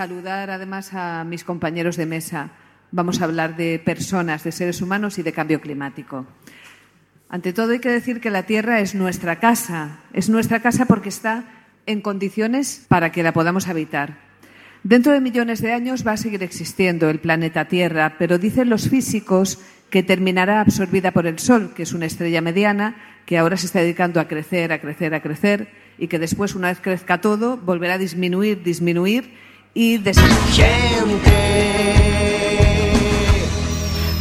Saludar además a mis compañeros de mesa. Vamos a hablar de personas, de seres humanos y de cambio climático. Ante todo hay que decir que la Tierra es nuestra casa. Es nuestra casa porque está en condiciones para que la podamos habitar. Dentro de millones de años va a seguir existiendo el planeta Tierra, pero dicen los físicos que terminará absorbida por el Sol, que es una estrella mediana que ahora se está dedicando a crecer, a crecer, a crecer, y que después, una vez crezca todo, volverá a disminuir, disminuir y de gente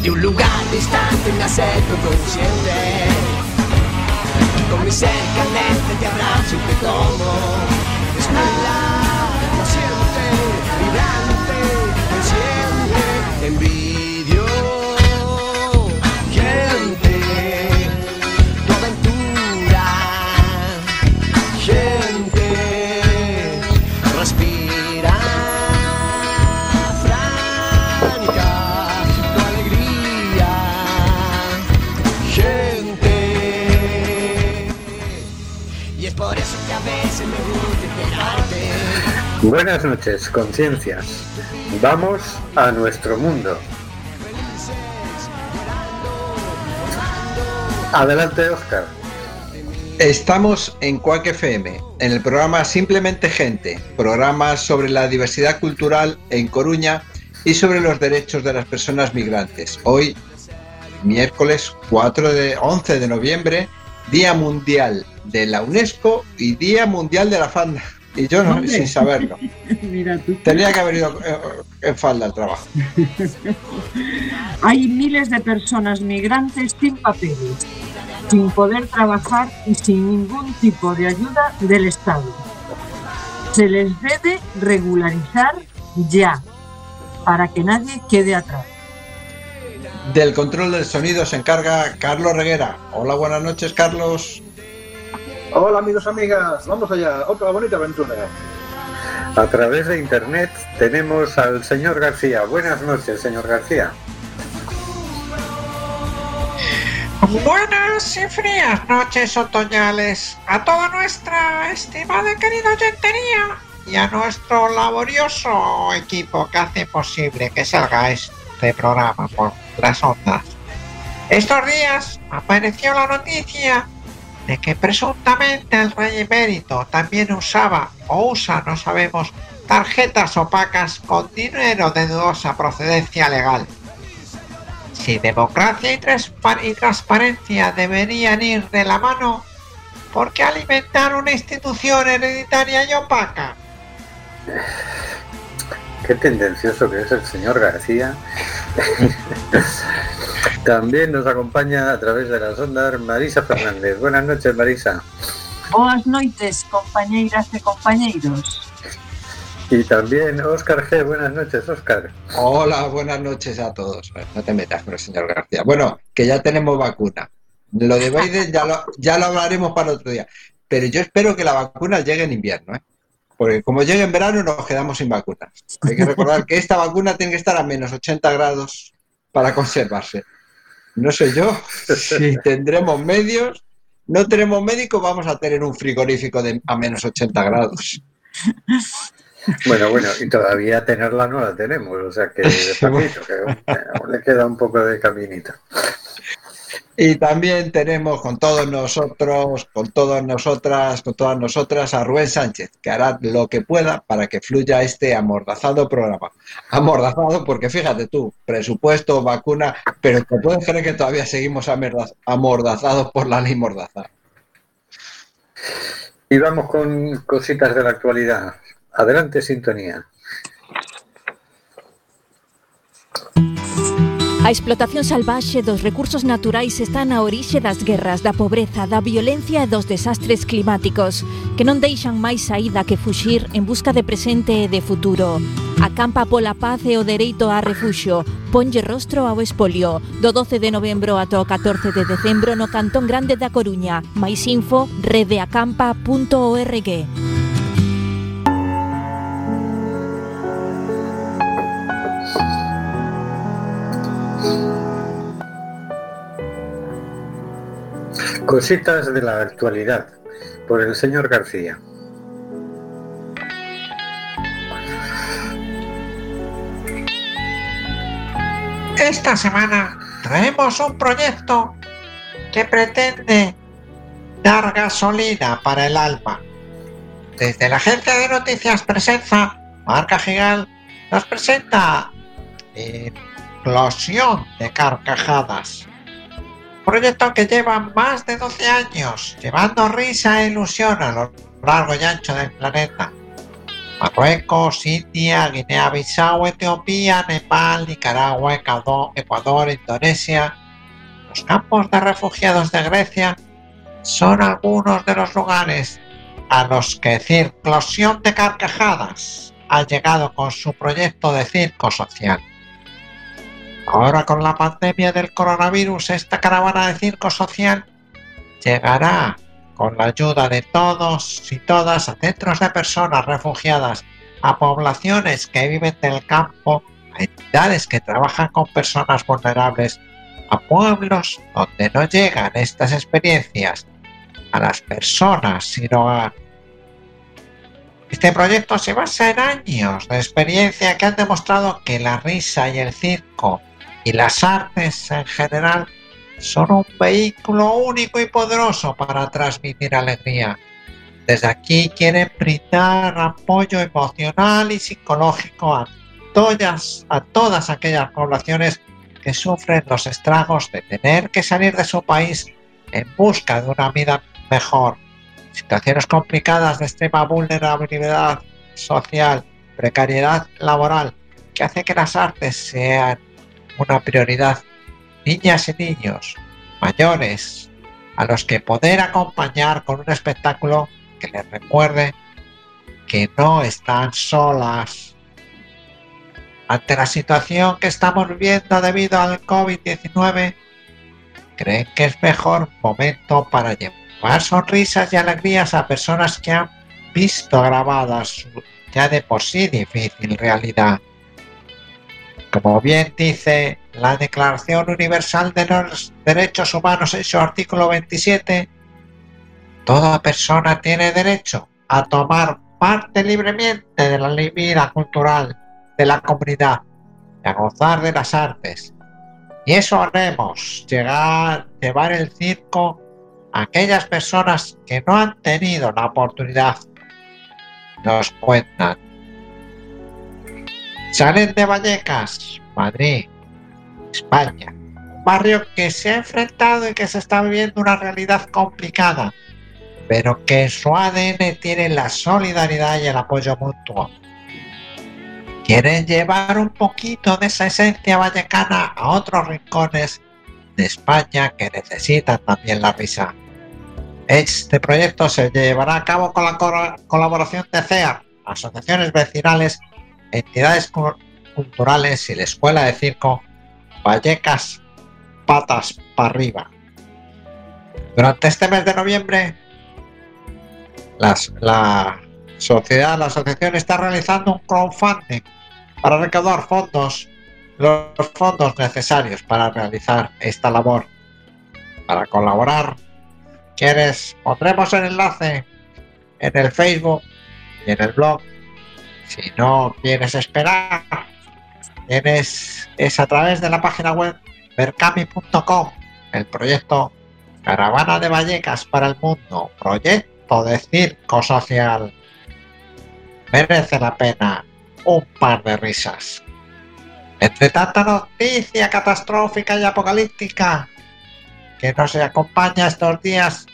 de un lugar distante nacer consciente. Con mi ser candente te abrazo y te tomo Buenas noches, conciencias. Vamos a nuestro mundo. Adelante, Oscar. Estamos en Quack FM, en el programa Simplemente Gente, programa sobre la diversidad cultural en Coruña y sobre los derechos de las personas migrantes. Hoy, miércoles 4 de 11 de noviembre, Día Mundial de la UNESCO y Día Mundial de la Fanda. Y yo no, sin saberlo. Mira tú. Tenía que haber ido eh, en falda al trabajo. Hay miles de personas migrantes sin papeles, sin poder trabajar y sin ningún tipo de ayuda del Estado. Se les debe regularizar ya, para que nadie quede atrás. Del control del sonido se encarga Carlos Reguera. Hola, buenas noches, Carlos. Hola amigos, amigas, vamos allá, otra bonita aventura. A través de internet tenemos al señor García. Buenas noches, señor García. Buenas y frías noches otoñales a toda nuestra estimada y querida oyentería y a nuestro laborioso equipo que hace posible que salga este programa por las ondas. Estos días apareció la noticia de que presuntamente el rey emérito también usaba o usa, no sabemos, tarjetas opacas con dinero de dudosa procedencia legal. Si democracia y, y transparencia deberían ir de la mano, ¿por qué alimentar una institución hereditaria y opaca? Qué tendencioso que es el señor García. También nos acompaña a través de las ondas Marisa Fernández. Buenas noches, Marisa. Boas noites, compañeiras e compañeiros. Y también Óscar G. Buenas noches, Óscar. Hola, buenas noches a todos. No te metas con el señor García. Bueno, que ya tenemos vacuna. Lo de Biden ya lo, ya lo hablaremos para otro día. Pero yo espero que la vacuna llegue en invierno, ¿eh? Porque como llegue en verano nos quedamos sin vacunas. Hay que recordar que esta vacuna tiene que estar a menos 80 grados para conservarse. No sé yo si tendremos medios. No tenemos médicos, vamos a tener un frigorífico de, a menos 80 grados. Bueno, bueno, y todavía tenerla no la tenemos, o sea que despacito, que aún le queda un poco de caminito. Y también tenemos con todos nosotros, con todas nosotras, con todas nosotras a Rubén Sánchez, que hará lo que pueda para que fluya este amordazado programa. Amordazado porque fíjate tú, presupuesto, vacuna, pero te puedes creer que todavía seguimos amorda- amordazados por la ley Mordaza. Y vamos con cositas de la actualidad. Adelante, sintonía. A explotación salvaxe dos recursos naturais está na orixe das guerras, da pobreza, da violencia e dos desastres climáticos, que non deixan máis saída que fuxir en busca de presente e de futuro. Acampa pola paz e o dereito a refuxo. Ponlle rostro ao espolio. Do 12 de novembro ata o 14 de decembro no Cantón Grande da Coruña. Mais info redeacampa.org. Cositas de la actualidad por el señor García. Esta semana traemos un proyecto que pretende dar gasolina para el alma. Desde la agencia de noticias Presenza, Marca Gigal nos presenta Explosión de Carcajadas. Proyecto que lleva más de 12 años, llevando risa e ilusión a lo largo y ancho del planeta. Marruecos, India, Guinea-Bissau, Etiopía, Nepal, Nicaragua, Ecuador, Indonesia. Los campos de refugiados de Grecia son algunos de los lugares a los que Circlosión de Carcajadas ha llegado con su proyecto de circo social. Ahora con la pandemia del coronavirus, esta caravana de circo social llegará con la ayuda de todos y todas a centros de personas refugiadas, a poblaciones que viven del campo, a entidades que trabajan con personas vulnerables, a pueblos donde no llegan estas experiencias, a las personas sin hogar. Este proyecto se basa en años de experiencia que han demostrado que la risa y el circo y las artes en general son un vehículo único y poderoso para transmitir alegría. Desde aquí quieren brindar apoyo emocional y psicológico a todas, a todas aquellas poblaciones que sufren los estragos de tener que salir de su país en busca de una vida mejor. Situaciones complicadas de extrema vulnerabilidad social, precariedad laboral, que hace que las artes sean una prioridad niñas y niños, mayores, a los que poder acompañar con un espectáculo que les recuerde que no están solas. Ante la situación que estamos viviendo debido al COVID-19, creen que es mejor momento para llevar sonrisas y alegrías a personas que han visto grabadas su ya de por sí difícil realidad. Como bien dice la Declaración Universal de los Derechos Humanos en su artículo 27, toda persona tiene derecho a tomar parte libremente de la vida cultural de la comunidad y a gozar de las artes. Y eso haremos, llegar, llevar el circo a aquellas personas que no han tenido la oportunidad. Nos cuentan Salen de Vallecas, Madrid, España. Un barrio que se ha enfrentado y que se está viviendo una realidad complicada, pero que en su ADN tiene la solidaridad y el apoyo mutuo. Quieren llevar un poquito de esa esencia vallecana a otros rincones de España que necesitan también la risa. Este proyecto se llevará a cabo con la colaboración de CEAR, asociaciones vecinales entidades culturales y la Escuela de Circo Vallecas Patas para arriba. Durante este mes de noviembre, la sociedad, la asociación está realizando un crowdfunding para recaudar fondos, los fondos necesarios para realizar esta labor. Para colaborar, quieres, pondremos el enlace en el Facebook y en el blog si no quieres esperar, tienes, es a través de la página web mercami.com, el proyecto Caravana de Vallecas para el Mundo, proyecto de circo social. Merece la pena un par de risas. Entre tanta noticia catastrófica y apocalíptica que nos acompaña estos días,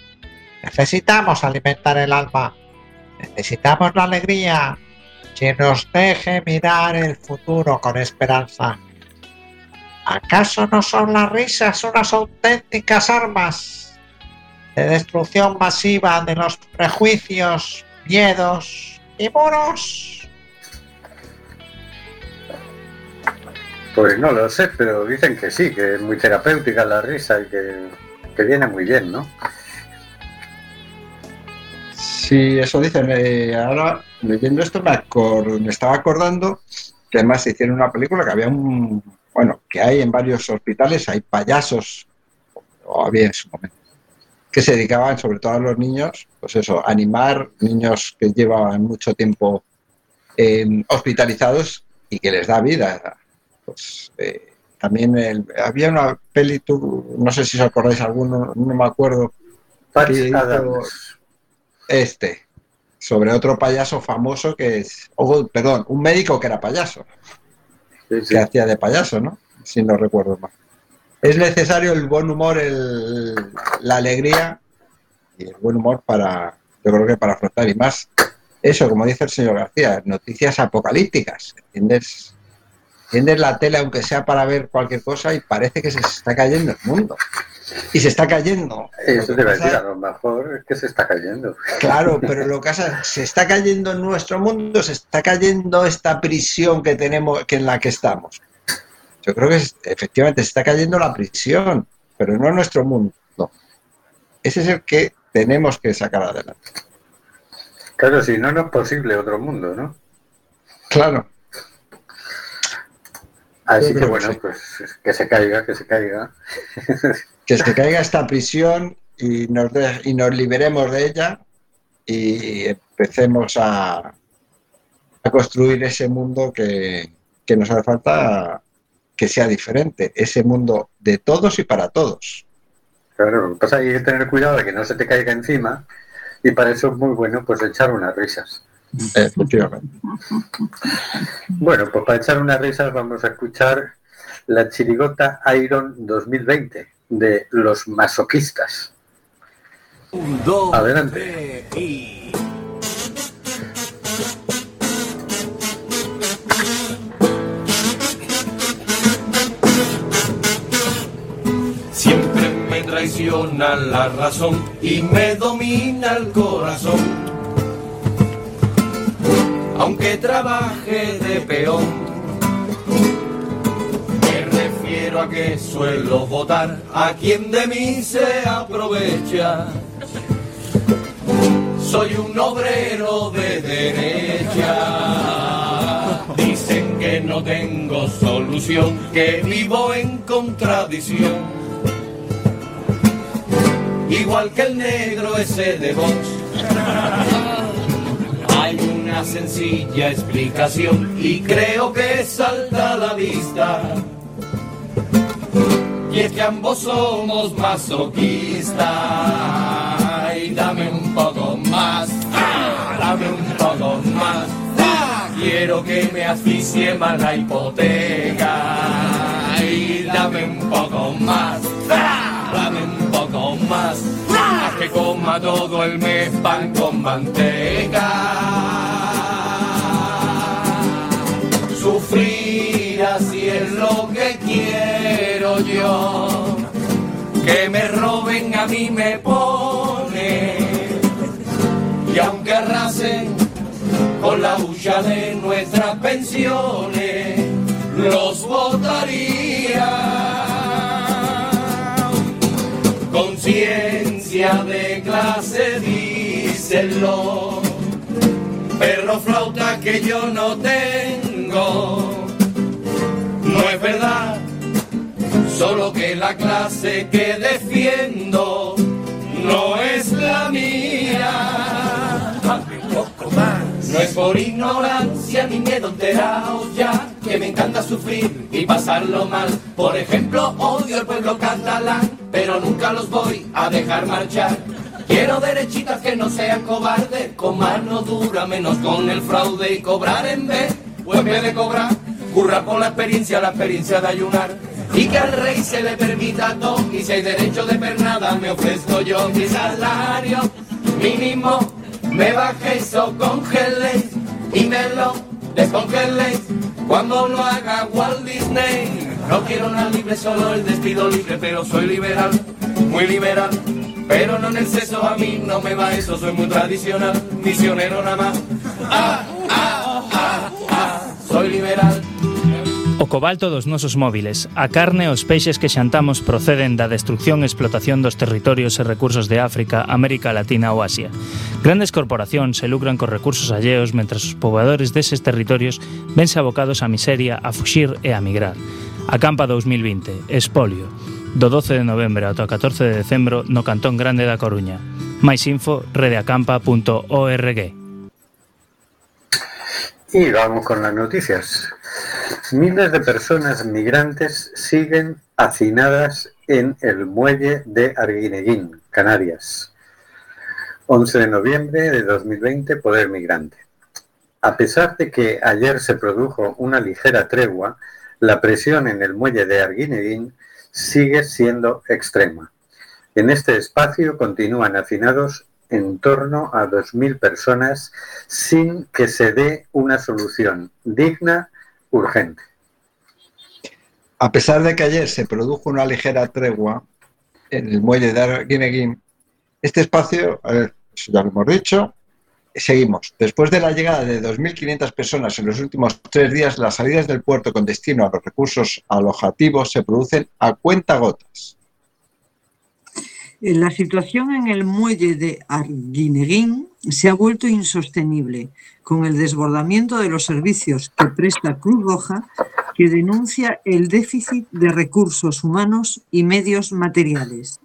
necesitamos alimentar el alma, necesitamos la alegría, que nos deje mirar el futuro con esperanza. ¿Acaso no son las risas unas auténticas armas de destrucción masiva de los prejuicios, miedos y muros? Pues no lo sé, pero dicen que sí, que es muy terapéutica la risa y que, que viene muy bien, ¿no? Sí, eso dicen. eh, ahora, leyendo esto, me, acor- me estaba acordando que además se hicieron una película que había un. Bueno, que hay en varios hospitales, hay payasos, o había en su momento, que se dedicaban sobre todo a los niños, pues eso, animar niños que llevaban mucho tiempo eh, hospitalizados y que les da vida. Pues, eh, también el- había una peli, tú, no sé si os acordáis alguno, no me acuerdo. Que hizo- este, sobre otro payaso famoso que es, oh, perdón, un médico que era payaso, que hacía de payaso, ¿no? Si no recuerdo mal. Es necesario el buen humor, el, la alegría y el buen humor para, yo creo que para afrontar y más. Eso, como dice el señor García, noticias apocalípticas, ¿entiendes? Entiendes la tele, aunque sea para ver cualquier cosa, y parece que se está cayendo el mundo. Y se está cayendo. Eso Lo te que va a pasa- decir, a lo mejor es que se está cayendo. Claro, pero lo que pasa, se está cayendo en nuestro mundo, se está cayendo esta prisión que tenemos, que en la que estamos. Yo creo que es- efectivamente se está cayendo la prisión, pero no nuestro mundo. No. Ese es el que tenemos que sacar adelante. Claro, si no, no es posible otro mundo, ¿no? Claro. Así que que bueno, sí. pues que se caiga, que se caiga. Que se caiga esta prisión y nos, de- y nos liberemos de ella y empecemos a, a construir ese mundo que, que nos hace falta que sea diferente, ese mundo de todos y para todos. Claro, lo que pasa es que hay que tener cuidado de que no se te caiga encima y para eso es muy bueno pues echar unas risas. Efectivamente. Bueno, pues para echar unas risas vamos a escuchar la chirigota Iron 2020 de los masoquistas. Adelante. Siempre me traiciona la razón y me domina el corazón. Aunque trabaje de peón, me refiero a que suelo votar a quien de mí se aprovecha. Soy un obrero de derecha. Dicen que no tengo solución, que vivo en contradicción. Igual que el negro ese de Vox. Una sencilla explicación y creo que salta a la vista. Y es que ambos somos masoquistas. Y dame un poco más, ah, dame un poco más. ah, quiero que me asfixie más la hipoteca. Y dame un poco más, ah, dame un poco más. ah, que coma todo el mes pan con manteca. Sufrir así es lo que quiero yo. Que me roben a mí me pone. Y aunque arrasen con la hucha de nuestras pensiones, los votaría. Conciencia de clase, díselo. Perro flauta que yo no tengo. No es verdad, solo que la clase que defiendo no es la mía. Poco más. No es por ignorancia ni miedo enteraos ya, que me encanta sufrir y pasarlo mal. Por ejemplo, odio al pueblo catalán, pero nunca los voy a dejar marchar. Quiero derechitas que no sean cobardes, con mano dura, menos con el fraude y cobrar en vez, en vez de cobrar, currar por la experiencia, la experiencia de ayunar. Y que al rey se le permita todo, y si hay derecho de pernada, me ofrezco yo mi salario mínimo. Me bajéis o congeléis y me lo descongeléis cuando lo haga Walt Disney. No quiero nada libre, solo el despido libre, pero soy liberal, muy liberal. Pero no en el sexo, a mí no me va eso, soy muy tradicional, misionero nada más. Ah, ah, ah, soy liberal O cobalto dos nosos móviles, a carne e os peixes que xantamos proceden da destrucción e explotación dos territorios e recursos de África, América Latina ou Asia. Grandes corporacións se lucran cos recursos alleos mentras os pobladores deses territorios vense abocados á miseria, a fuxir e a migrar. A Campa 2020, Espolio, do 12 de novembro ata o 14 de decembro no Cantón Grande da Coruña. Mais info redeacampa.org. Y vamos con las noticias. Miles de personas migrantes siguen hacinadas en el muelle de Arguineguín, Canarias. 11 de noviembre de 2020, Poder Migrante. A pesar de que ayer se produjo una ligera tregua, la presión en el muelle de Arguineguín sigue siendo extrema. En este espacio continúan hacinados en torno a 2.000 personas sin que se dé una solución digna, urgente. A pesar de que ayer se produjo una ligera tregua en el muelle de Arguineguín, este espacio, a ver, ya lo hemos dicho, seguimos. Después de la llegada de 2.500 personas en los últimos tres días, las salidas del puerto con destino a los recursos alojativos se producen a cuentagotas. La situación en el muelle de Arguineguín se ha vuelto insostenible con el desbordamiento de los servicios que presta Cruz Roja, que denuncia el déficit de recursos humanos y medios materiales.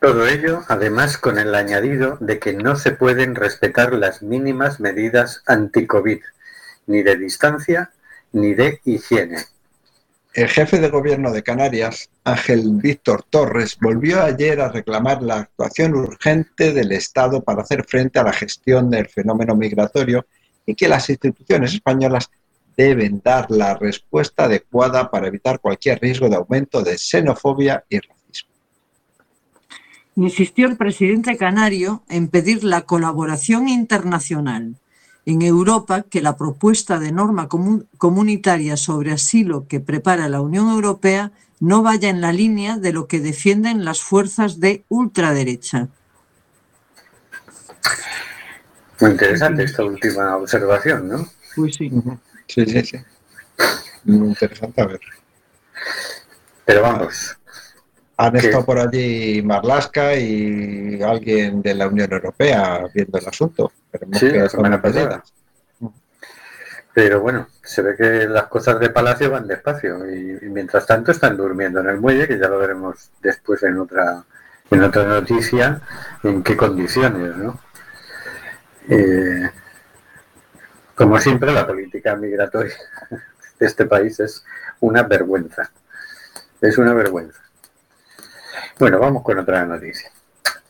Todo ello, además, con el añadido de que no se pueden respetar las mínimas medidas anti-COVID, ni de distancia ni de higiene. El jefe de gobierno de Canarias, Ángel Víctor Torres, volvió ayer a reclamar la actuación urgente del Estado para hacer frente a la gestión del fenómeno migratorio y que las instituciones españolas deben dar la respuesta adecuada para evitar cualquier riesgo de aumento de xenofobia y racismo. Insistió el presidente canario en pedir la colaboración internacional en Europa que la propuesta de norma comun- comunitaria sobre asilo que prepara la Unión Europea no vaya en la línea de lo que defienden las fuerzas de ultraderecha. Muy interesante esta última observación, ¿no? Pues sí. Sí, sí, sí. Muy interesante a ver. Pero vamos. Han estado por allí Marlaska y alguien de la Unión Europea viendo el asunto. Esperemos Sí, que la semana pasada. Pero bueno, se ve que las cosas de Palacio van despacio y, y mientras tanto están durmiendo en el muelle, que ya lo veremos después en otra en otra noticia, en qué condiciones, ¿no? Eh, como siempre, la política migratoria de este país es una vergüenza. Es una vergüenza. Bueno, vamos con otra noticia.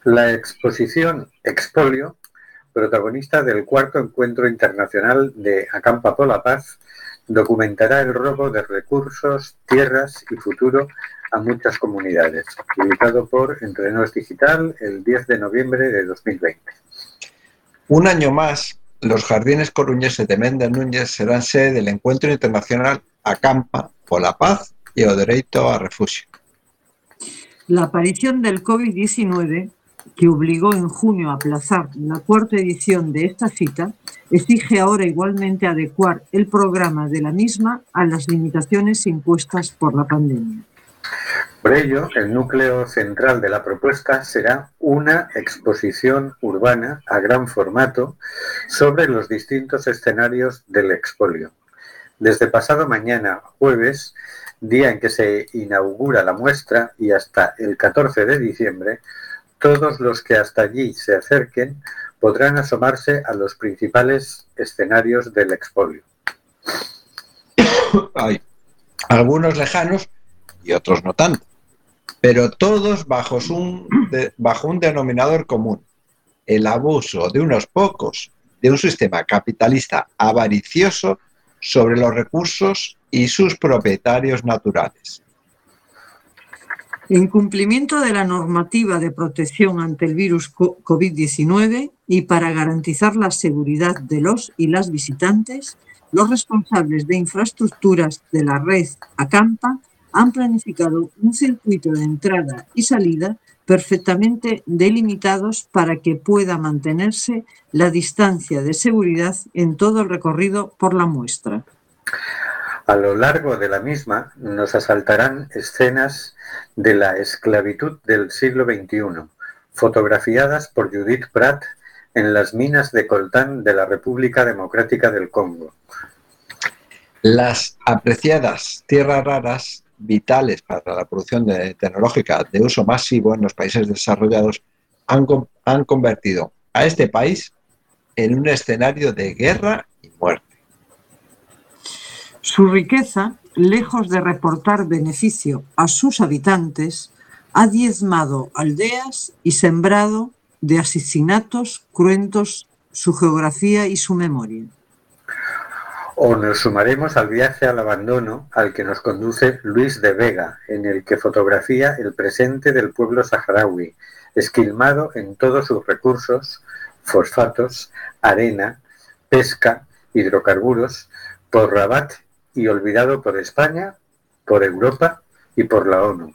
La exposición Expolio protagonista del cuarto encuentro internacional de Acampa por la Paz, documentará el robo de recursos, tierras y futuro a muchas comunidades, publicado por Entrenos Digital el 10 de noviembre de 2020. Un año más, los jardines coruñeses de Méndez Núñez serán sede del encuentro internacional Acampa por la Paz y o Derecho a Refugio. La aparición del COVID-19, que obligó en junio a aplazar la cuarta edición de esta cita, exige ahora igualmente adecuar el programa de la misma a las limitaciones impuestas por la pandemia. Por ello, el núcleo central de la propuesta será una exposición urbana a gran formato sobre los distintos escenarios del expolio. Desde pasado mañana, jueves, día en que se inaugura la muestra, y hasta el 14 de diciembre, todos los que hasta allí se acerquen podrán asomarse a los principales escenarios del expolio. Hay algunos lejanos y otros no tanto, pero todos bajo un, bajo un denominador común, el abuso de unos pocos de un sistema capitalista avaricioso sobre los recursos y sus propietarios naturales. En cumplimiento de la normativa de protección ante el virus co- COVID-19 y para garantizar la seguridad de los y las visitantes, los responsables de infraestructuras de la red Acampa han planificado un circuito de entrada y salida perfectamente delimitados para que pueda mantenerse la distancia de seguridad en todo el recorrido por la muestra. A lo largo de la misma nos asaltarán escenas de la esclavitud del siglo XXI, fotografiadas por Judith Pratt en las minas de coltán de la República Democrática del Congo. Las apreciadas tierras raras, vitales para la producción de- tecnológica de uso masivo en los países desarrollados, han, han convertido a este país en un escenario de guerra. Su riqueza, lejos de reportar beneficio a sus habitantes, ha diezmado aldeas y sembrado de asesinatos cruentos su geografía y su memoria. O nos sumaremos al viaje al abandono al que nos conduce Luis de Vega, en el que fotografía el presente del pueblo saharaui, esquilmado en todos sus recursos, fosfatos, arena, pesca, hidrocarburos, por Rabat y olvidado por España, por Europa y por la ONU.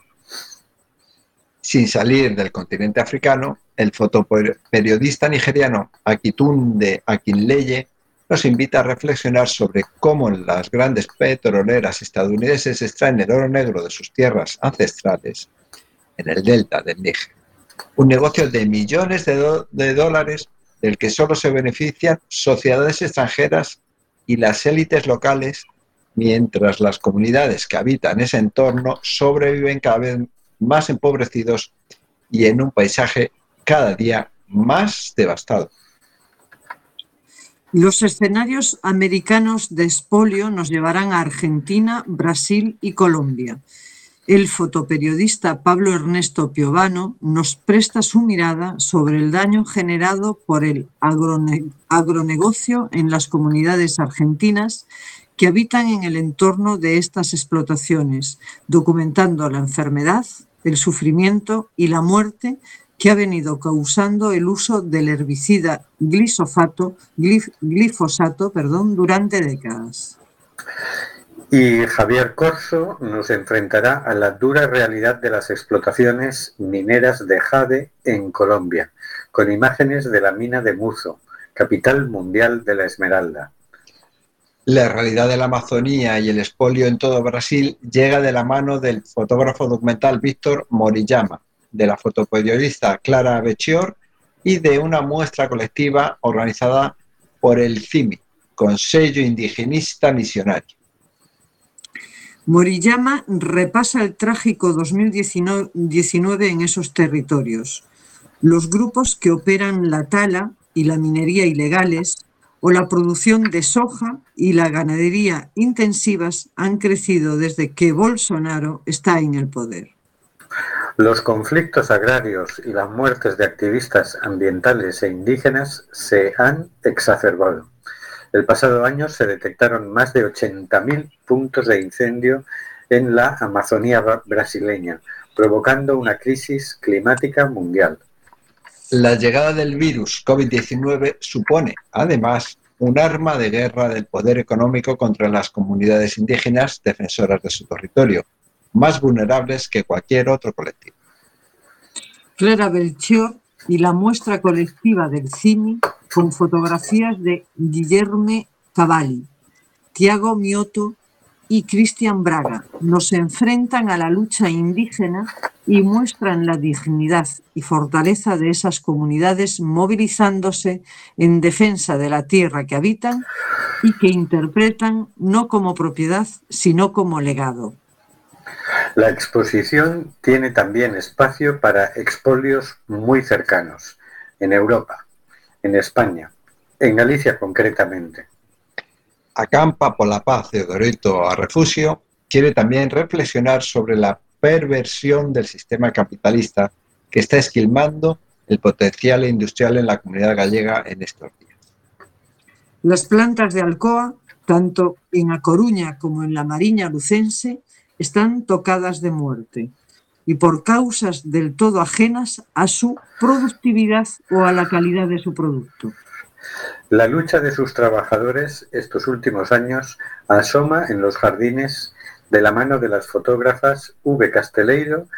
Sin salir del continente africano, el fotoperiodista nigeriano Akitunde Akinleye nos invita a reflexionar sobre cómo las grandes petroleras estadounidenses extraen el oro negro de sus tierras ancestrales en el delta del Níger. Un negocio de millones de, de dólares del que solo se benefician sociedades extranjeras y las élites locales, mientras las comunidades que habitan ese entorno sobreviven cada vez más empobrecidos y en un paisaje cada día más devastado. Los escenarios americanos de expolio nos llevarán a Argentina, Brasil y Colombia. El fotoperiodista Pablo Ernesto Piovano nos presta su mirada sobre el daño generado por el agrone- agronegocio en las comunidades argentinas que habitan en el entorno de estas explotaciones, documentando la enfermedad, el sufrimiento y la muerte que ha venido causando el uso del herbicida glifosato durante décadas. Y Javier Corso nos enfrentará a la dura realidad de las explotaciones mineras de jade en Colombia, con imágenes de la mina de Muzo, capital mundial de la Esmeralda. La realidad de la Amazonía y el expolio en todo Brasil llega de la mano del fotógrafo documental Víctor Moriyama, de la fotoperiodista Clara Bechior y de una muestra colectiva organizada por el CIMI, Consejo Indigenista Misionario. Moriyama repasa el trágico 2019 en esos territorios. Los grupos que operan la tala y la minería ilegales o la producción de soja y la ganadería intensivas han crecido desde que Bolsonaro está en el poder. Los conflictos agrarios y las muertes de activistas ambientales e indígenas se han exacerbado. El pasado año se detectaron más de 80.000 puntos de incendio en la Amazonía bra- brasileña, provocando una crisis climática mundial. La llegada del virus COVID-19 supone, además, un arma de guerra del poder económico contra las comunidades indígenas defensoras de su territorio, más vulnerables que cualquier otro colectivo. Clara Belchior y la muestra colectiva del CIMI con fotografías de Guillerme Cavalli, Tiago Mioto y Cristian Braga nos enfrentan a la lucha indígena y muestran la dignidad y fortaleza de esas comunidades movilizándose en defensa de la tierra que habitan y que interpretan no como propiedad, sino como legado. La exposición tiene también espacio para expolios muy cercanos, en Europa, en España, en Galicia concretamente. Acampa por la paz de Dorito a Refugio quiere también reflexionar sobre la perversión del sistema capitalista que está esquilmando el potencial industrial en la comunidad gallega en estos días. Las plantas de Alcoa, tanto en A Coruña como en la Mariña Lucense, están tocadas de muerte y por causas del todo ajenas a su productividad o a la calidad de su producto. La lucha de sus trabajadores estos últimos años asoma en los jardines de la mano de las fotógrafas V. Casteleiro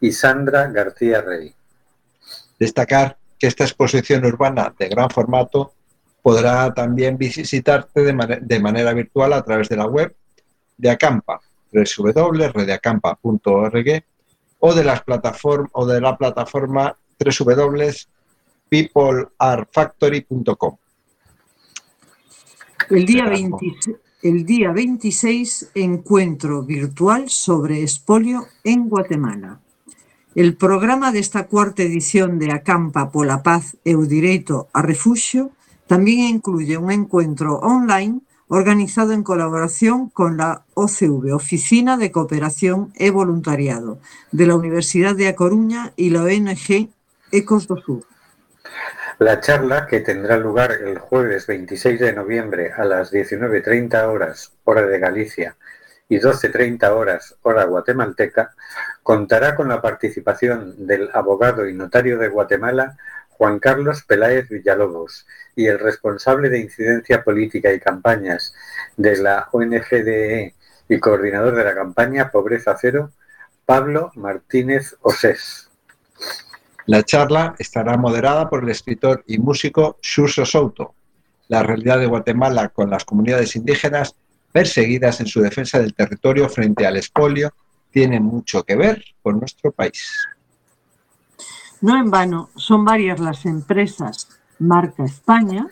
y Sandra García Rey. Destacar que esta exposición urbana de gran formato podrá también visitarse de, mane- de manera virtual a través de la web de Acampa, www.redeacampa.org o de las plataformas o de la plataforma www.peopleartfactory.com. El día, 20 el día 26, encuentro virtual sobre espolio en Guatemala. El programa desta cuarta edición de Acampa pola Paz e o Direito a Refuxio tamén incluye un encuentro online organizado en colaboración con la OCV, Oficina de Cooperación e Voluntariado, de la Universidad de A Coruña y la ONG Ecos. La charla, que tendrá lugar el jueves 26 de noviembre a las 19.30 horas, hora de Galicia, y 12.30 horas, hora guatemalteca, contará con la participación del abogado y notario de Guatemala, Juan Carlos Peláez Villalobos, y el responsable de incidencia política y campañas de la ONGDE y coordinador de la campaña Pobreza Cero, Pablo Martínez Osés. La charla estará moderada por el escritor y músico Xurso Souto. La realidad de Guatemala con las comunidades indígenas perseguidas en su defensa del territorio frente al expolio tiene mucho que ver con nuestro país. No en vano, son varias las empresas marca España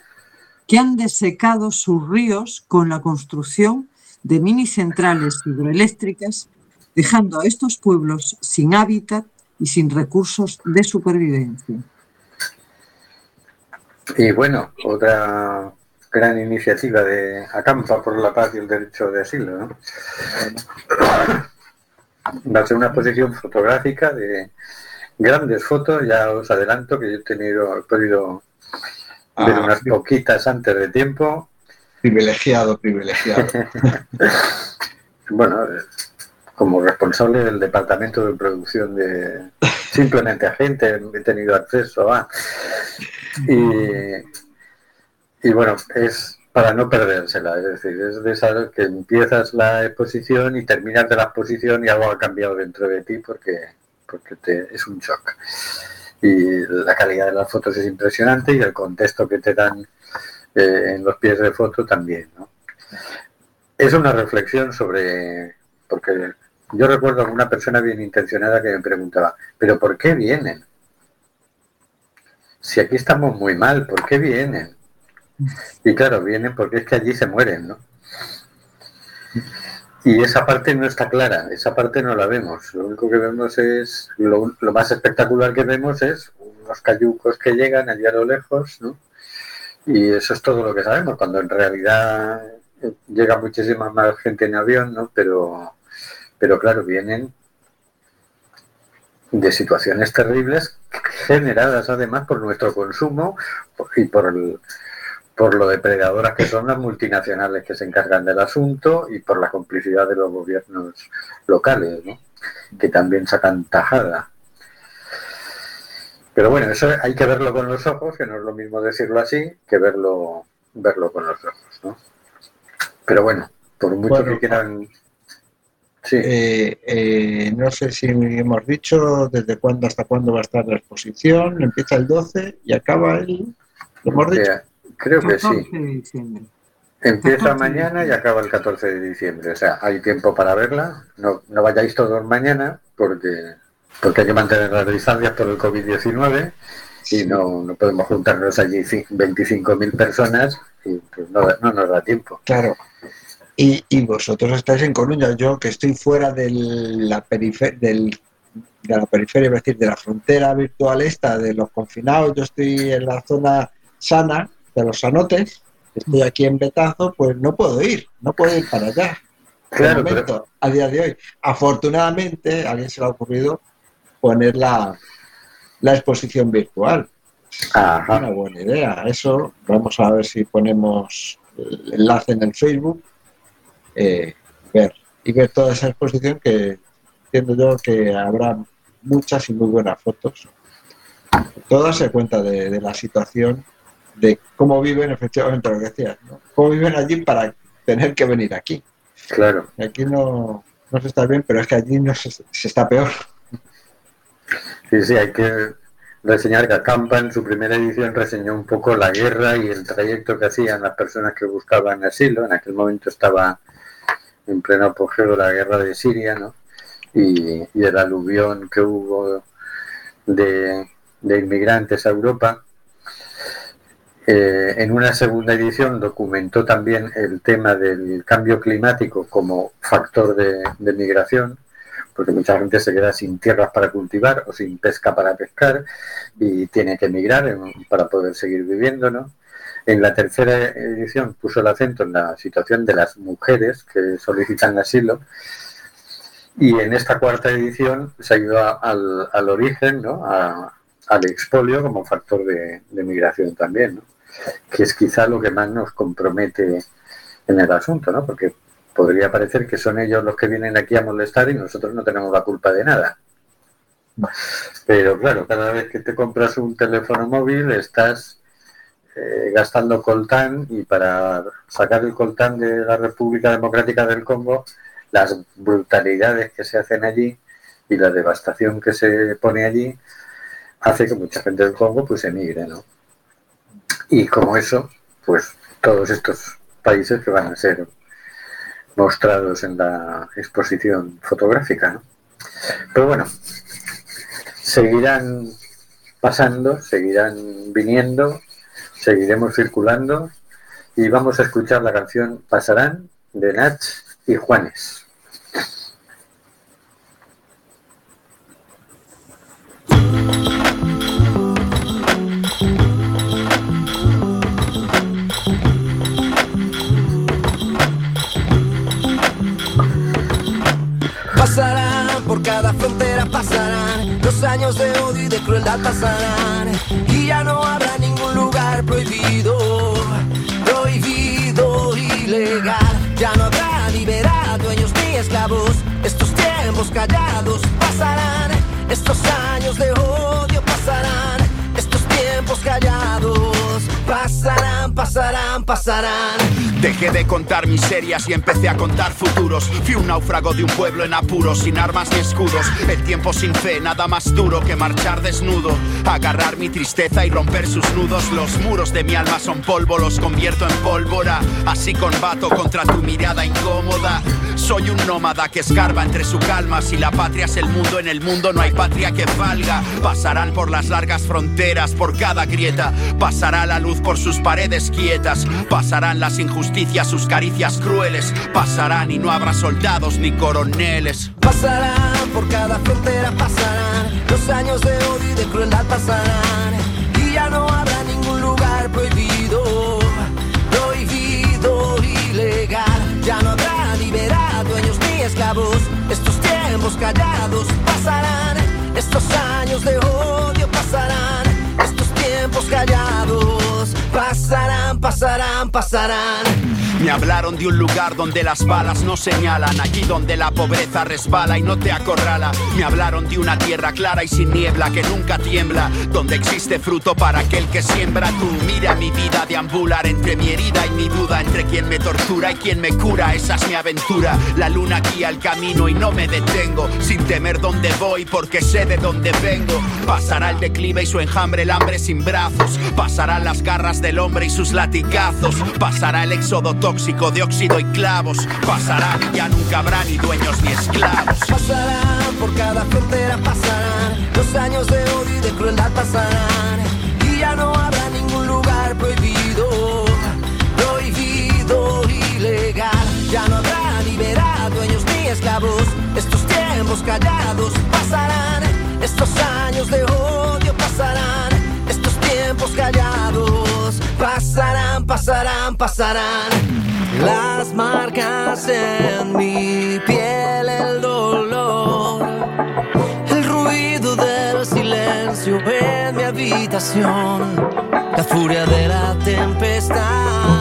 que han desecado sus ríos con la construcción de mini centrales hidroeléctricas, dejando a estos pueblos sin hábitat y sin recursos de supervivencia. Y bueno, otra gran iniciativa de Acampa por la paz y el derecho de asilo. ¿no? Va a ser una exposición fotográfica de grandes fotos, ya os adelanto que yo he tenido, he podido ver Ah, unas poquitas antes de tiempo. Privilegiado, privilegiado. bueno, como responsable del departamento de producción de simplemente agente he tenido acceso a y, y bueno es para no perdérsela es decir es de esas que empiezas la exposición y terminas de la exposición y algo ha cambiado dentro de ti porque porque te, es un shock y la calidad de las fotos es impresionante y el contexto que te dan eh, en los pies de foto también ¿no? es una reflexión sobre porque yo recuerdo a una persona bien intencionada que me preguntaba, ¿pero por qué vienen? Si aquí estamos muy mal, ¿por qué vienen? Y claro, vienen porque es que allí se mueren, ¿no? Y esa parte no está clara, esa parte no la vemos. Lo único que vemos es, lo, lo más espectacular que vemos es unos cayucos que llegan allí a lo lejos, ¿no? Y eso es todo lo que sabemos, cuando en realidad eh, llega muchísima más gente en avión, ¿no? Pero, pero claro, vienen de situaciones terribles generadas además por nuestro consumo y por, el, por lo depredadoras que son las multinacionales que se encargan del asunto y por la complicidad de los gobiernos locales, ¿no? que también sacan tajada. Pero bueno, eso hay que verlo con los ojos, que no es lo mismo decirlo así que verlo, verlo con los ojos. ¿no? Pero bueno, por mucho Bueno, que quieran Eh, eh, no sé si hemos dicho desde cuándo hasta cuándo va a estar la exposición. Empieza el 12 y acaba el. ¿Lo hemos dicho? Eh, creo que sí. 14 de diciembre. Empieza 14 de mañana y acaba el 14 de diciembre. O sea, hay tiempo para verla. No, no vayáis todos mañana porque, porque hay que mantener las distancias por el COVID-19 y no, no podemos juntarnos allí ci- 25.000 personas y pues no, no nos da tiempo. Claro. Y, y vosotros estáis en Coruña, yo que estoy fuera de la, perife- del, de la periferia, es decir, de la frontera virtual esta, de los confinados, yo estoy en la zona sana, de los sanotes, estoy aquí en Betazo, pues no puedo ir, no puedo ir para allá. Claro, momento, a día de hoy. Afortunadamente, a alguien se le ha ocurrido poner la, la exposición virtual. Ajá. Una buena idea. Eso, vamos a ver si ponemos el enlace en el Facebook, eh, ver y ver toda esa exposición que entiendo yo que habrá muchas y muy buenas fotos. Todas se cuenta de, de la situación, de cómo viven efectivamente lo que decías, ¿no? cómo viven allí para tener que venir aquí. Claro. Aquí no, no se está bien, pero es que allí no se, se está peor. Sí, sí, hay que reseñar que Acampa en su primera edición reseñó un poco la guerra y el trayecto que hacían las personas que buscaban asilo. En aquel momento estaba en pleno apogeo de la guerra de Siria, ¿no? Y, y el aluvión que hubo de, inmigrantes a Europa. Eh, en una segunda edición documentó también el tema del cambio climático como factor de, migración, porque mucha gente se queda sin tierras para cultivar o sin pesca para pescar y tiene que emigrar para poder seguir viviendo, ¿no? En la tercera edición puso el acento en la situación de las mujeres que solicitan asilo y en esta cuarta edición se ayuda al, al origen, ¿no? A- al expolio como factor de, de migración también, ¿no? que es quizá lo que más nos compromete en el asunto, ¿no? porque podría parecer que son ellos los que vienen aquí a molestar y nosotros no tenemos la culpa de nada. Pero claro, cada vez que te compras un teléfono móvil estás eh, gastando coltán y para sacar el coltán de la República Democrática del Congo, las brutalidades que se hacen allí y la devastación que se pone allí hace que mucha gente del Congo pues emigre, ¿no? Y como eso, pues todos estos países que van a ser mostrados en la exposición fotográfica, ¿no? Pero bueno, seguirán pasando, seguirán viniendo, seguiremos circulando y vamos a escuchar la canción Pasarán de Nach y Juanes. Pasarán por cada frontera, pasarán los años de odio y de crueldad pasarán y ya no habrá prohibido, prohibido, ilegal. Ya no habrá libertad, dueños ni esclavos. Estos tiempos callados pasarán, estos años de odio pasarán, estos tiempos callados pasarán, pasarán, pasarán. Dejé de contar miserias y empecé a contar futuros. Fui un náufrago de un pueblo en apuros, sin armas ni escudos. El tiempo sin fe, nada más duro que marchar desnudo. Agarrar mi tristeza y romper sus nudos. Los muros de mi alma son polvo, los convierto en pólvora. Así combato contra tu mirada incómoda. Soy un nómada que escarba entre su calma. Si la patria es el mundo, en el mundo no hay patria que valga. Pasarán por las largas fronteras, por cada grieta. Pasará la luz por sus paredes quietas. Pasarán las injusticias, sus caricias crueles. Pasarán y no habrá soldados ni coroneles. Pasarán por cada frontera, pasarán los años de odio y de crueldad pasarán y ya no habrá ningún lugar prohibido, Estos tiempos callados pasarán, estos años de odio pasarán, estos tiempos callados pasarán, pasarán, pasarán. Me hablaron de un lugar donde las balas no señalan, allí donde la pobreza resbala y no te acorrala. Me hablaron de una tierra clara y sin niebla que nunca tiembla, donde existe fruto para aquel que siembra. Tú mira mi vida deambular entre mi herida y mi duda, entre quien me tortura y quien me cura. Esa es mi aventura. La luna guía el camino y no me detengo, sin temer dónde voy porque sé de dónde vengo. Pasará el declive y su enjambre, el hambre sin brazos. Pasarán las garras del hombre y sus latigazos. Pasará el éxodo tóxico de óxido y clavos. Pasarán y ya nunca habrá ni dueños ni esclavos. Pasarán por cada frontera, pasarán los años de odio y de crueldad pasarán y ya no habrá ningún lugar prohibido, prohibido, ilegal. Ya no habrá libertad, dueños ni esclavos. Estos tiempos callados pasarán, estos años de odio pasarán, estos tiempos callados pasarán, pasarán, pasarán. Las marcas en mi piel, el dolor, el ruido del silencio en mi habitación, la furia de la tempestad.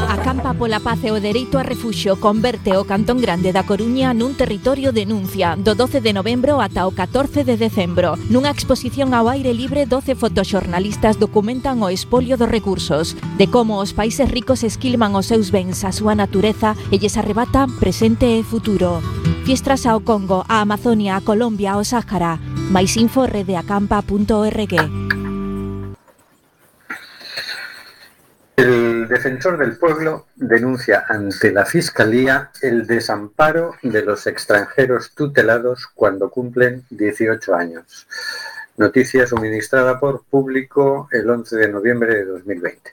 Europa pola Paz e o Dereito a Refuxo converte o Cantón Grande da Coruña nun territorio de denuncia do 12 de novembro ata o 14 de decembro. Nunha exposición ao aire libre, 12 fotoxornalistas documentan o espolio dos recursos, de como os países ricos esquilman os seus bens, a súa natureza e lles arrebatan presente e futuro. Fiestras ao Congo, a Amazonia, a Colombia, ao Sáhara. Mais info redeacampa.org. defensor del pueblo denuncia ante la Fiscalía el desamparo de los extranjeros tutelados cuando cumplen 18 años. Noticia suministrada por Público el 11 de noviembre de 2020.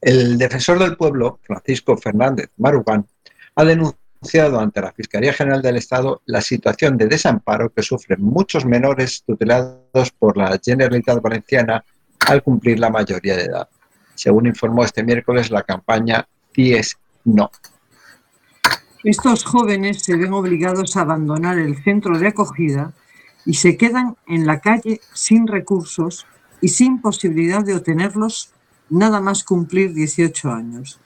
El defensor del pueblo, Francisco Fernández Marugán, ha denunciado ante la Fiscalía General del Estado la situación de desamparo que sufren muchos menores tutelados por la Generalitat Valenciana al cumplir la mayoría de edad, según informó este miércoles la campaña CIES No. Estos jóvenes se ven obligados a abandonar el centro de acogida y se quedan en la calle sin recursos y sin posibilidad de obtenerlos nada más cumplir 18 años,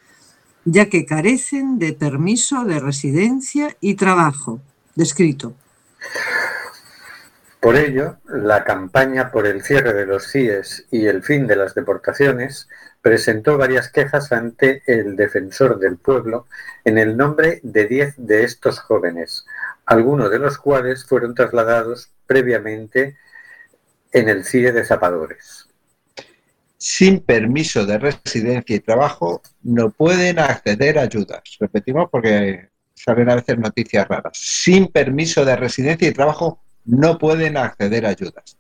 ya que carecen de permiso de residencia y trabajo descrito. Por ello, la campaña por el cierre de los CIES y el fin de las deportaciones presentó varias quejas ante el defensor del pueblo en el nombre de 10 de estos jóvenes, algunos de los cuales fueron trasladados previamente en el CIE de Zapadores. Sin permiso de residencia y trabajo no pueden acceder a ayudas. Repetimos porque salen a veces noticias raras. Sin permiso de residencia y trabajo no pueden acceder a ayudas.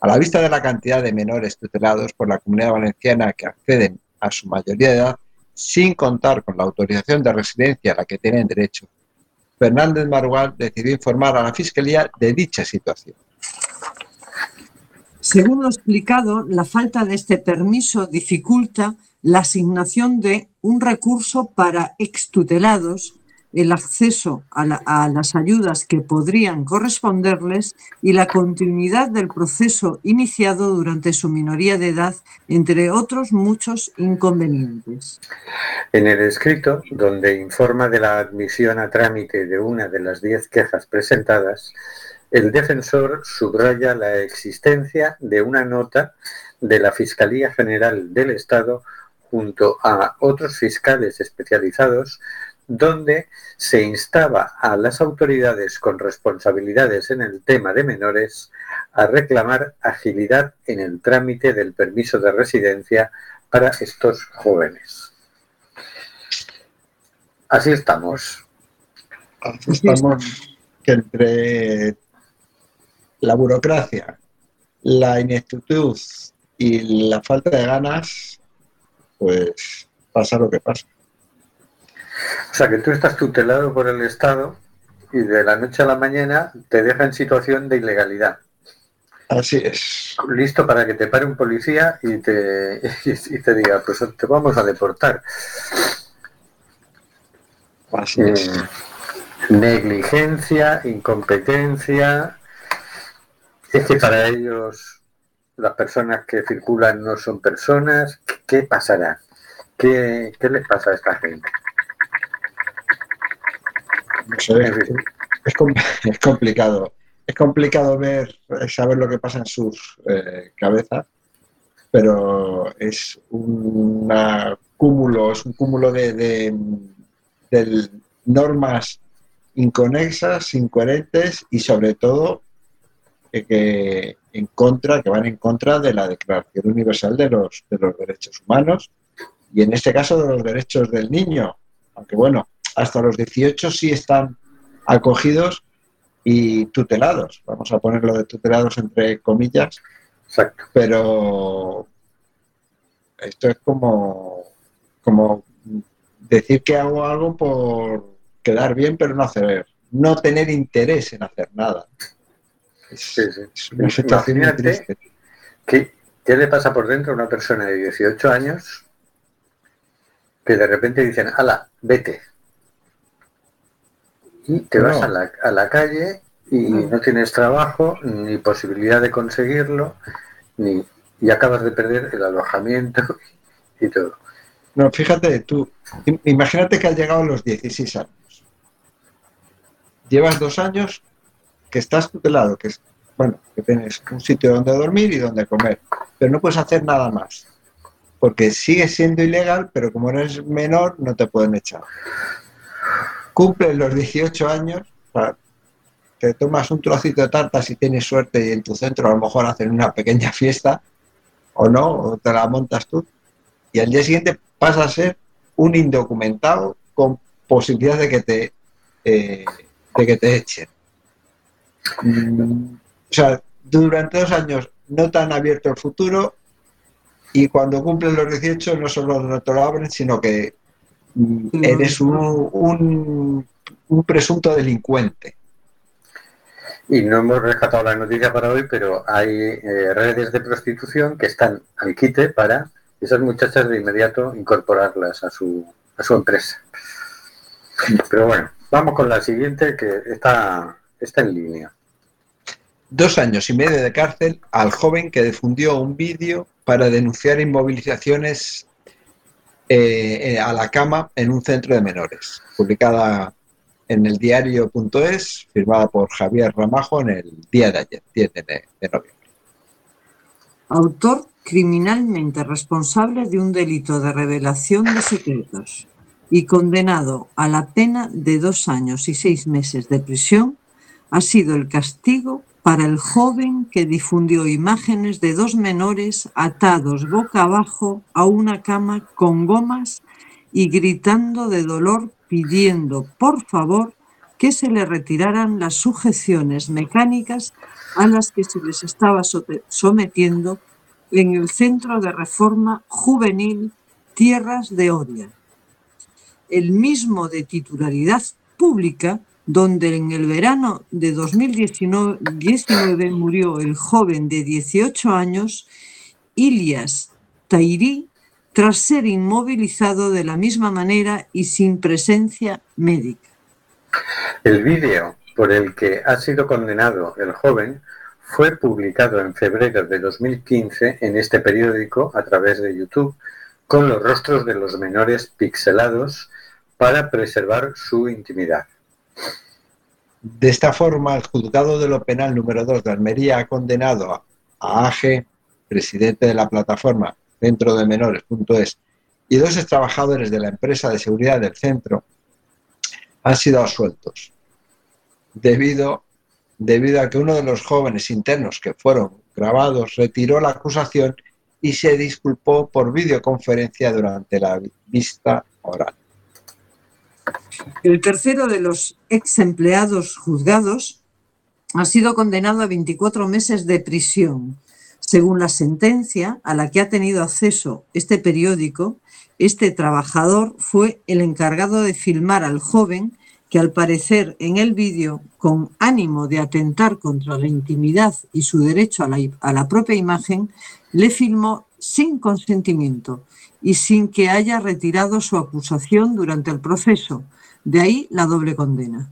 A la vista de la cantidad de menores tutelados por la comunidad valenciana que acceden a su mayoría de edad sin contar con la autorización de residencia a la que tienen derecho, Fernández Marugal decidió informar a la Fiscalía de dicha situación. Según lo explicado, la falta de este permiso dificulta la asignación de un recurso para extutelados, el acceso a, la- a las ayudas que podrían corresponderles y la continuidad del proceso iniciado durante su minoría de edad, entre otros muchos inconvenientes. En el escrito, donde informa de la admisión a trámite de una de las diez quejas presentadas, el defensor subraya la existencia de una nota de la Fiscalía General del Estado junto a otros fiscales especializados donde se instaba a las autoridades con responsabilidades en el tema de menores a reclamar agilidad en el trámite del permiso de residencia para estos jóvenes. Así estamos. Estamos que entre la burocracia, la ineptitud y la falta de ganas, pues pasa lo que pasa. O sea que tú estás tutelado por el Estado y de la noche a la mañana te deja en situación de ilegalidad. Así es. Listo para que te pare un policía y te, y te diga, pues te vamos a deportar. Así es. Mm, Negligencia, incompetencia. Es que para ellos las personas que circulan no son personas. ¿Qué pasará? ¿Qué, qué les pasa a esta gente? Es, es com- es complicado. Es complicado ver, eh, saber lo que pasa en sus eh, cabezas, pero es un cúmulo, es un cúmulo de, de- de normas inconexas, incoherentes y sobre todo eh, que en contra, que van en contra de la Declaración Universal de los, de los Derechos Humanos y en este caso de los derechos del niño, aunque bueno, hasta los 18 sí están acogidos y tutelados, vamos a ponerlo de tutelados entre comillas, Exacto. pero esto es como, como decir que hago algo por quedar bien pero no hacer, no tener interés en hacer nada. Es, Sí, sí. es una situación muy triste. ¿Qué, qué le pasa por dentro a una persona de 18 años que de repente dicen, ala, vete? Y te vas a la, a la calle y no tienes trabajo, ni posibilidad de conseguirlo, ni, y acabas de perder el alojamiento y todo. No, fíjate tú, im- imagínate que has llegado a los 16 años. Llevas dos años que estás tutelado, que es, bueno, que tienes un sitio donde dormir y donde comer, pero no puedes hacer nada más. Porque sigues siendo ilegal, pero como eres menor, no te pueden echar. Cumples los 18 años, te tomas un trocito de tarta si tienes suerte y en tu centro a lo mejor hacen una pequeña fiesta, o no, o te la montas tú, y al día siguiente pasa a ser un indocumentado con posibilidad de que te, eh, de que te echen. Mm, o sea, durante dos años no te han abierto el futuro y cuando cumplen los 18 no solo no te lo abren, sino que eres un, un, un presunto delincuente. Y no hemos rescatado la noticia para hoy, pero hay eh, redes de prostitución que están al quite para esas muchachas de inmediato incorporarlas a su, a su empresa. Pero bueno, vamos con la siguiente que está, está en línea. Dos años y medio de cárcel al joven que difundió un vídeo para denunciar inmovilizaciones eh, eh, a la cama en un centro de menores, publicada en el diario.es, firmada por Javier Ramajo en el día de ayer, 10 de, de noviembre. Autor criminalmente responsable de un delito de revelación de secretos y condenado a la pena de dos años y seis meses de prisión, ha sido el castigo para el joven que difundió imágenes de dos menores atados boca abajo a una cama con gomas y gritando de dolor pidiendo por favor que se le retiraran las sujeciones mecánicas a las que se les estaba sometiendo en el Centro de Reforma Juvenil Tierras de Oria, el mismo de titularidad pública donde en el verano de 2019 19 murió el joven de 18 años, Ilias Tairi, tras ser inmovilizado de la misma manera y sin presencia médica. El vídeo por el que ha sido condenado el joven fue publicado en febrero de 2015 en este periódico a través de YouTube con los rostros de los menores pixelados para preservar su intimidad. De esta forma, el juzgado de lo penal número 2 de Almería ha condenado a, a AG, presidente de la plataforma Centro de Menores.es, y dos trabajadores de la empresa de seguridad del centro han sido absueltos debido, debido a que uno de los jóvenes internos que fueron grabados retiró la acusación y se disculpó por videoconferencia durante la vista oral. El tercero de los ex empleados juzgados ha sido condenado a 24 meses de prisión. Según la sentencia a la que ha tenido acceso este periódico, este trabajador fue el encargado de filmar al joven que al parecer en el vídeo, con ánimo de atentar contra la intimidad y su derecho a la, a la propia imagen, le filmó sin consentimiento y sin que haya retirado su acusación durante el proceso. De ahí la doble condena.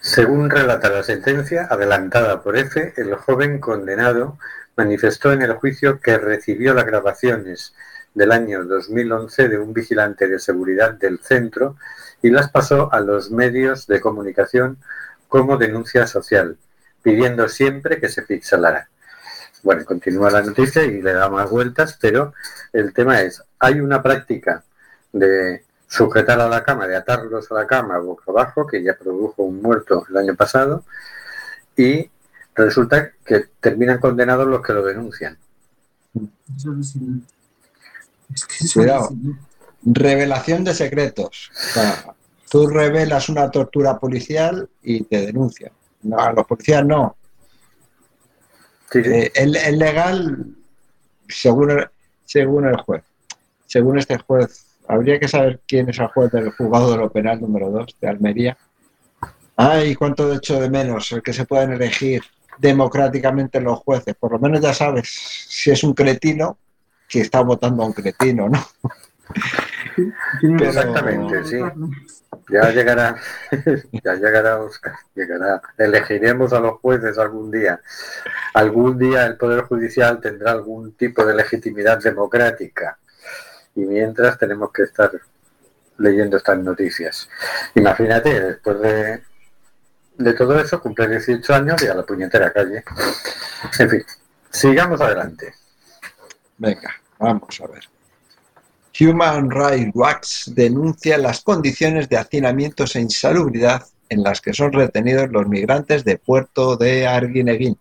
Según relata la sentencia adelantada por F, el joven condenado manifestó en el juicio que recibió las grabaciones del año 2011 de un vigilante de seguridad del centro y las pasó a los medios de comunicación como denuncia social, pidiendo siempre que se pixelara. Bueno, continúa la noticia y le da más vueltas, pero el tema es, hay una práctica de sujetar a la cama, de atarlos a la cama boca abajo, que ya produjo un muerto el año pasado, y resulta que terminan condenados los que lo denuncian. Cuidado. Revelación de secretos. Tú revelas una tortura policial y te denuncian. No, a los policías no. Eh, es legal según el, según el juez. Según este juez, habría que saber quién es el juez del juzgado de lo penal número 2 de Almería. Ay, cuánto de hecho de menos el que se pueden elegir democráticamente los jueces. Por lo menos ya sabes si es un cretino que está votando a un cretino, ¿no? Pero- Exactamente, sí. Ya llegará, ya llegará Oscar, llegará. Elegiremos a los jueces algún día. Algún día el Poder Judicial tendrá algún tipo de legitimidad democrática. Y mientras tenemos que estar leyendo estas noticias. Imagínate, después de, de todo eso, cumple 18 años y a la puñetera calle. En fin, sigamos adelante. Venga, vamos a ver. Human Rights Watch denuncia las condiciones de hacinamientos e insalubridad en las que son retenidos los migrantes de Puerto de Arguineguín.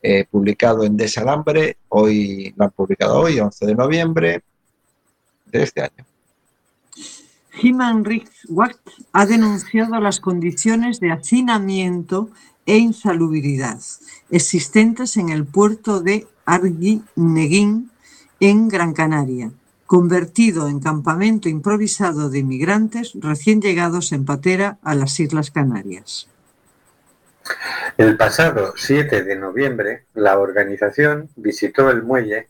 Eh, publicado en Desalambre, hoy lo han publicado hoy, 11 de noviembre. de este año. Human Rights Watch ha denunciado las condiciones de hacinamiento e insalubridad existentes en el puerto de Arguineguín, en Gran Canaria, convertido en campamento improvisado de inmigrantes recién llegados en patera a las Islas Canarias. El pasado 7 de noviembre, la organización visitó el muelle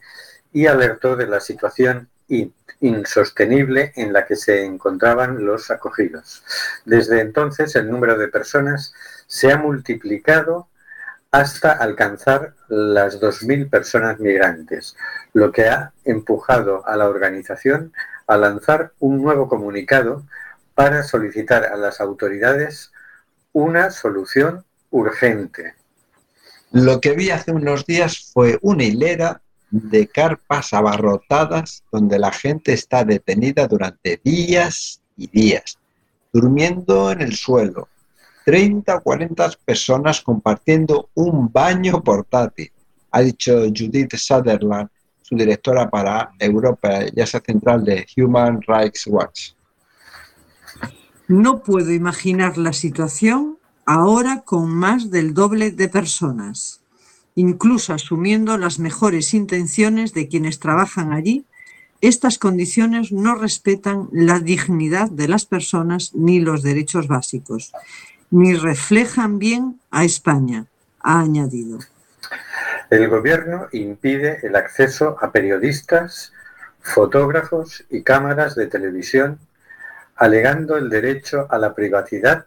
y alertó de la situación in- insostenible en la que se encontraban los acogidos. Desde entonces, el número de personas se ha multiplicado hasta alcanzar las 2.000 personas migrantes, lo que ha empujado a la organización a lanzar un nuevo comunicado para solicitar a las autoridades una solución urgente. Lo que vi hace unos días fue una hilera de carpas abarrotadas donde la gente está detenida durante días y días, durmiendo en el suelo. 30 o 40 personas compartiendo un baño portátil, ha dicho Judith Sutherland, su directora para Europa y Asia Central de Human Rights Watch. No puedo imaginar la situación ahora con más del doble de personas, incluso asumiendo las mejores intenciones de quienes trabajan allí. Estas condiciones no respetan la dignidad de las personas ni los derechos básicos, ni reflejan bien a España, ha añadido. El gobierno impide el acceso a periodistas, fotógrafos y cámaras de televisión, alegando el derecho a la privacidad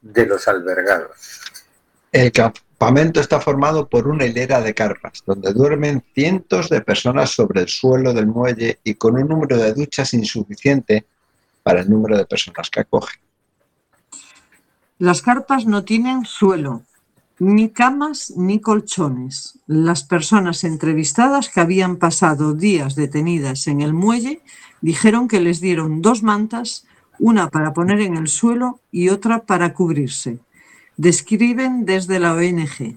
de los albergados. El campamento está formado por una hilera de carpas, donde duermen cientos de personas sobre el suelo del muelle y con un número de duchas insuficiente para el número de personas que acoge. Las carpas no tienen suelo, ni camas ni colchones. Las personas entrevistadas que habían pasado días detenidas en el muelle dijeron que les dieron dos mantas, una para poner en el suelo y otra para cubrirse. Describen desde la ONG.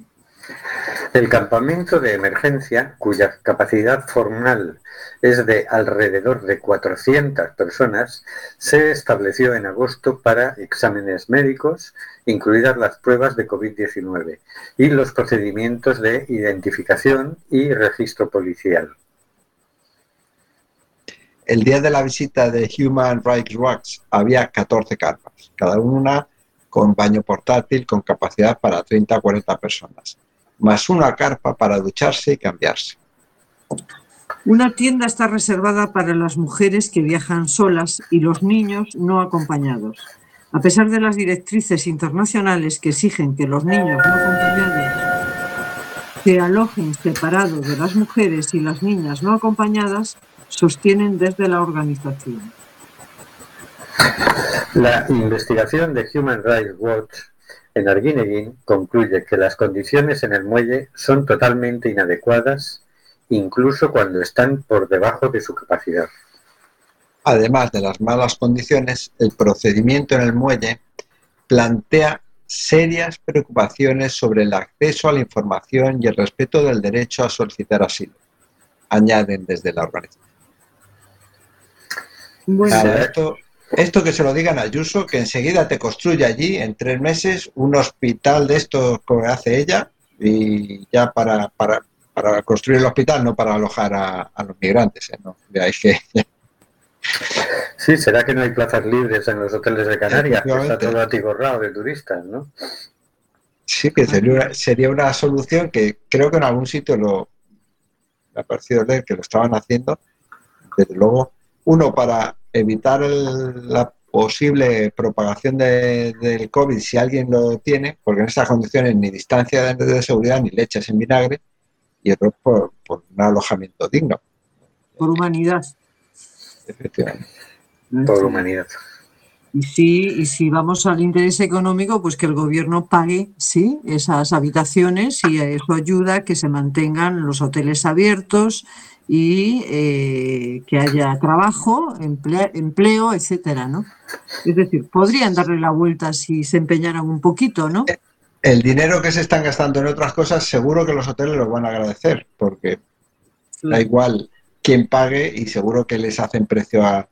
El campamento de emergencia, cuya capacidad formal es de alrededor de 400 personas, se estableció en agosto para exámenes médicos, incluidas las pruebas de COVID-19 y los procedimientos de identificación y registro policial. El día de la visita de Human Rights Watch había 14 carpas, cada una con baño portátil con capacidad para 30 a 40 personas, más una carpa para ducharse y cambiarse. Una tienda está reservada para las mujeres que viajan solas y los niños no acompañados. A pesar de las directrices internacionales que exigen que los niños no acompañados se alojen separados de las mujeres y las niñas no acompañadas, sostienen desde la organización. La investigación de Human Rights Watch en Arguineguín concluye que las condiciones en el muelle son totalmente inadecuadas, incluso cuando están por debajo de su capacidad. Además de las malas condiciones, el procedimiento en el muelle plantea serias preocupaciones sobre el acceso a la información y el respeto del derecho a solicitar asilo, añaden desde la organización. Claro, esto, esto que se lo digan a Ayuso, que enseguida te construye allí en tres meses un hospital de estos que hace ella y ya para, para, para construir el hospital, no para alojar a, a los migrantes. ¿eh? No, veáis que Sí, será que no hay plazas libres en los hoteles de Canarias, que está todo atiborrado de turistas, ¿no? Sí, que sería una, sería una solución que creo que en algún sitio lo me ha parecido leer que lo estaban haciendo. Desde luego, uno para evitar el- la posible propagación de- del COVID si alguien lo tiene, porque en estas condiciones ni distancia de, de seguridad ni leches en vinagre, y otro por, por un alojamiento digno, Por humanidad. efectivamente. Por humanidad. Y si, y si vamos al interés económico, pues que el gobierno pague, sí, esas habitaciones y eso ayuda a que se mantengan los hoteles abiertos y eh, que haya trabajo, emple- empleo, etcétera, ¿no? Es decir, podrían darle la vuelta si se empeñaran un poquito, ¿no? El dinero que se están gastando en otras cosas, seguro que los hoteles lo van a agradecer, porque da igual quien pague y seguro que les hacen precio a-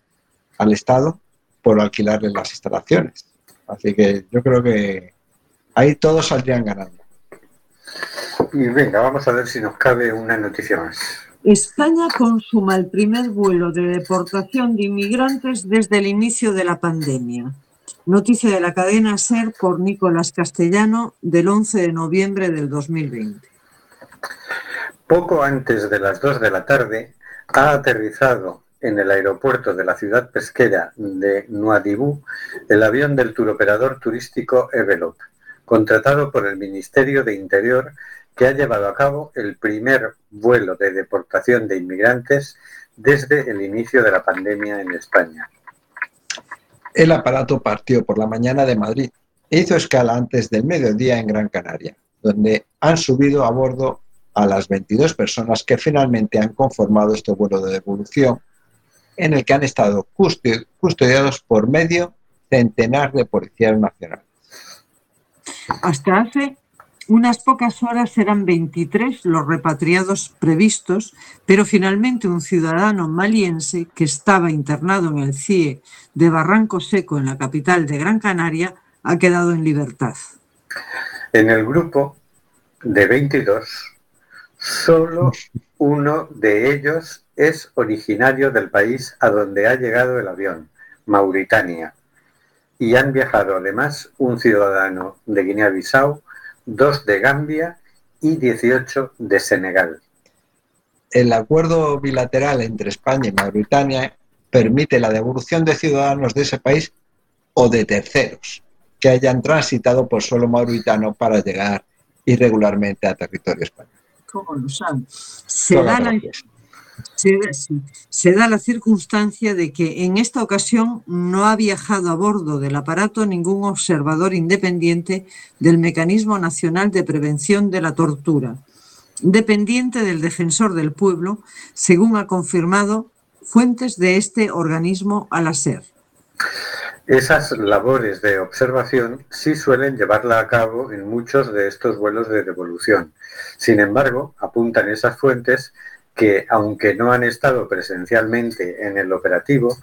al Estado por alquilarles las instalaciones. Así que yo creo que ahí todos saldrían ganando. Y venga, vamos a ver si nos cabe una noticia más. España consuma el primer vuelo de deportación de inmigrantes desde el inicio de la pandemia. Noticia de la cadena SER por Nicolás Castellano del 11 de noviembre del 2020. Poco antes de las 2 de la tarde ha aterrizado en el aeropuerto de la ciudad pesquera de Nuadhibou el avión del turoperador turístico Evelop, contratado por el Ministerio de Interior que ha llevado a cabo el primer vuelo de deportación de inmigrantes desde el inicio de la pandemia en España. El aparato partió por la mañana de Madrid e hizo escala antes del mediodía en Gran Canaria, donde han subido a bordo a las 22 personas que finalmente han conformado este vuelo de devolución, en el que han estado custo- custodiados por medio centenar de policías nacionales. Hasta hace unas pocas horas eran 23 los repatriados previstos, pero finalmente un ciudadano maliense que estaba internado en el CIE de Barranco Seco, en la capital de Gran Canaria, ha quedado en libertad. En el grupo de 22, solo uno de ellos es originario del país a donde ha llegado el avión, Mauritania. Y han viajado además un ciudadano de Guinea-Bissau, dos de Gambia y 18 de Senegal. El acuerdo bilateral entre España y Mauritania permite la devolución de ciudadanos de ese país o de terceros que hayan transitado por suelo mauritano para llegar irregularmente a territorio español. ¿Cómo lo saben? Se da, la. Se da- la circunstancia de que en esta ocasión no ha viajado a bordo del aparato ningún observador independiente del Mecanismo Nacional de Prevención de la Tortura, dependiente del Defensor del Pueblo, según ha confirmado fuentes de este organismo a la SER. Esas labores de observación sí suelen llevarla a cabo en muchos de estos vuelos de devolución. Sin embargo, apuntan esas fuentes que, aunque no han estado presencialmente en el operativo,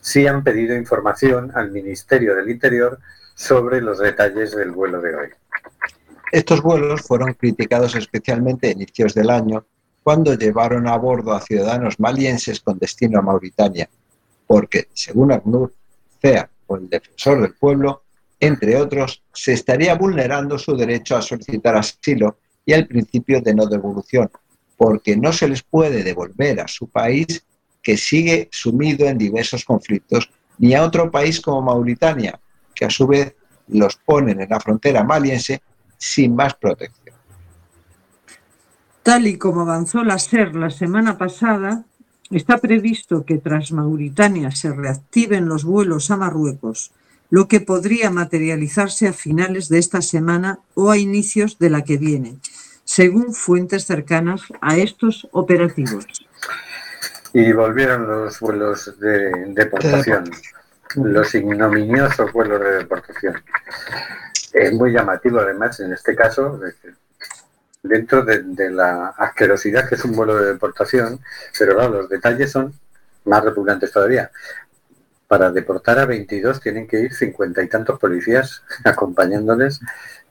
sí han pedido información al Ministerio del Interior sobre los detalles del vuelo de hoy. Estos vuelos fueron criticados especialmente a inicios del año cuando llevaron a bordo a ciudadanos malienses con destino a Mauritania, porque, según ACNUR, CEA o el Defensor del Pueblo, entre otros, se estaría vulnerando su derecho a solicitar asilo y el principio de no devolución, porque no se les puede devolver a su país que sigue sumido en diversos conflictos, ni a otro país como Mauritania, que a su vez los ponen en la frontera maliense sin más protección. Tal y como avanzó la SER la semana pasada, está previsto que tras Mauritania se reactiven los vuelos a Marruecos, lo que podría materializarse a finales de esta semana o a inicios de la que viene, según fuentes cercanas a estos operativos. Y volvieron los vuelos de deportación, los ignominiosos vuelos de deportación. Es muy llamativo además en este caso, dentro de, de la asquerosidad que es un vuelo de deportación, pero claro, los detalles son más repugnantes todavía. Para deportar a 22 tienen que ir cincuenta y tantos policías acompañándoles.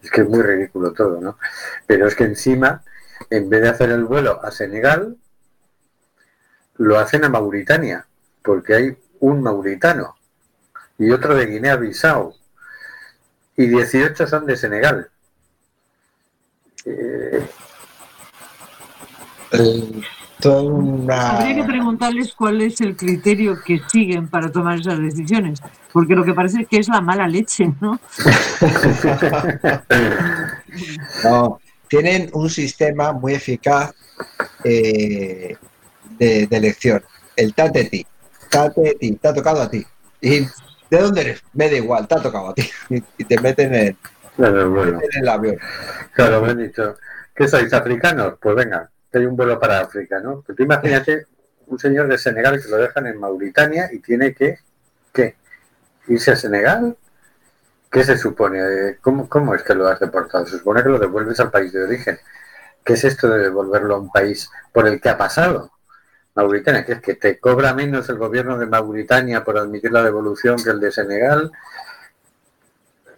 Es que es muy ridículo todo, ¿no? Pero es que encima, en vez de hacer el vuelo a Senegal, lo hacen a Mauritania, porque hay un mauritano y otro de Guinea-Bissau y 18 son de Senegal. Eh, El- toda una- Habría que preguntarles cuál es el criterio que siguen para tomar esas decisiones, porque lo que parece es que es la mala leche, ¿no? No, tienen un sistema muy eficaz eh, de, de elección. El tate ti, tate ti, te ha tocado a ti. ¿Y de dónde eres? Me da igual, te ha tocado a ti. Y, te meten en, Claro, bueno. meten en el avión. Claro, me han dicho, ¿qué sois africanos? Pues venga, hay un vuelo para África, ¿no? Pues tú imagínate un señor de Senegal que lo dejan en Mauritania y tiene que. ¿Irse a Senegal? ¿Qué se supone? ¿Cómo, ¿Cómo es que lo has deportado? Se supone que lo devuelves al país de origen. ¿Qué es esto de devolverlo a un país por el que ha pasado? Mauritania, que es que te cobra menos el gobierno de Mauritania por admitir la devolución que el de Senegal.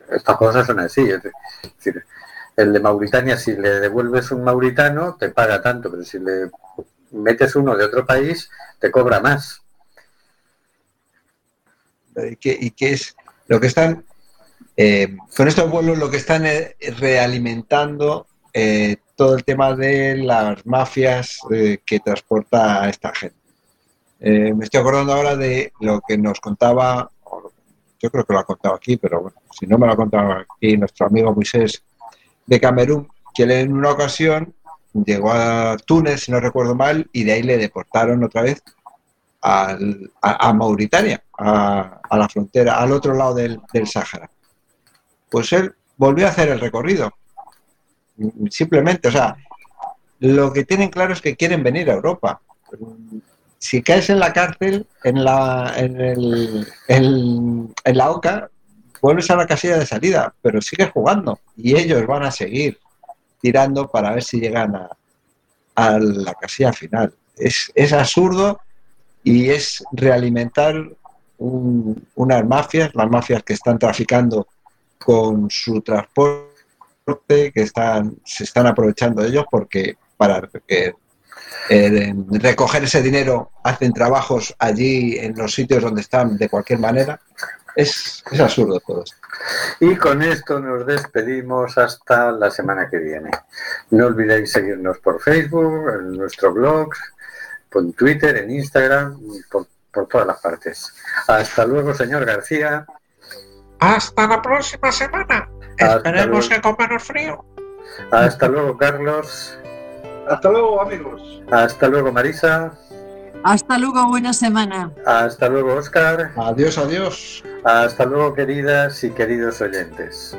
Estas cosas son así. Es decir, el de Mauritania, si le devuelves un mauritano, te paga tanto, pero si le metes uno de otro país, te cobra más. y que es lo que están eh, con estos vuelos lo que están es realimentando eh, todo el tema de las mafias eh, que transporta a esta gente. Eh, me estoy acordando ahora de lo que nos contaba, yo creo que lo ha contado aquí, pero bueno, si no me lo ha contado aquí nuestro amigo Moisés de Camerún, que él en una ocasión llegó a Túnez, si no recuerdo mal, y de ahí le deportaron otra vez a, a Mauritania, a, a la frontera, al otro lado del, del Sáhara. Pues él volvió a hacer el recorrido. Simplemente, o sea, lo que tienen claro es que quieren venir a Europa. Si caes en la cárcel, en la, en el, en la OCA, vuelves a la casilla de salida, pero sigues jugando y ellos van a seguir tirando para ver si llegan a, la casilla final. Es, es absurdo y es realimentar un- unas mafias, las mafias que están traficando con su transporte, que están, se están aprovechando de ellos porque para eh, recoger ese dinero hacen trabajos allí en los sitios donde están de cualquier manera. Es, es absurdo todo esto. Y con esto nos despedimos hasta la semana que viene. No olvidéis seguirnos por Facebook, en nuestro blog, por Twitter, en Instagram, por, por todas las partes. Hasta luego, señor García. Hasta la próxima semana. Hasta Esperemos luego. que con menos frío. Hasta luego, Carlos. Hasta luego, amigos. Hasta luego, Marisa. Hasta luego, buena semana. Hasta luego, Oscar. Adiós, adiós. Hasta luego, queridas y queridos oyentes.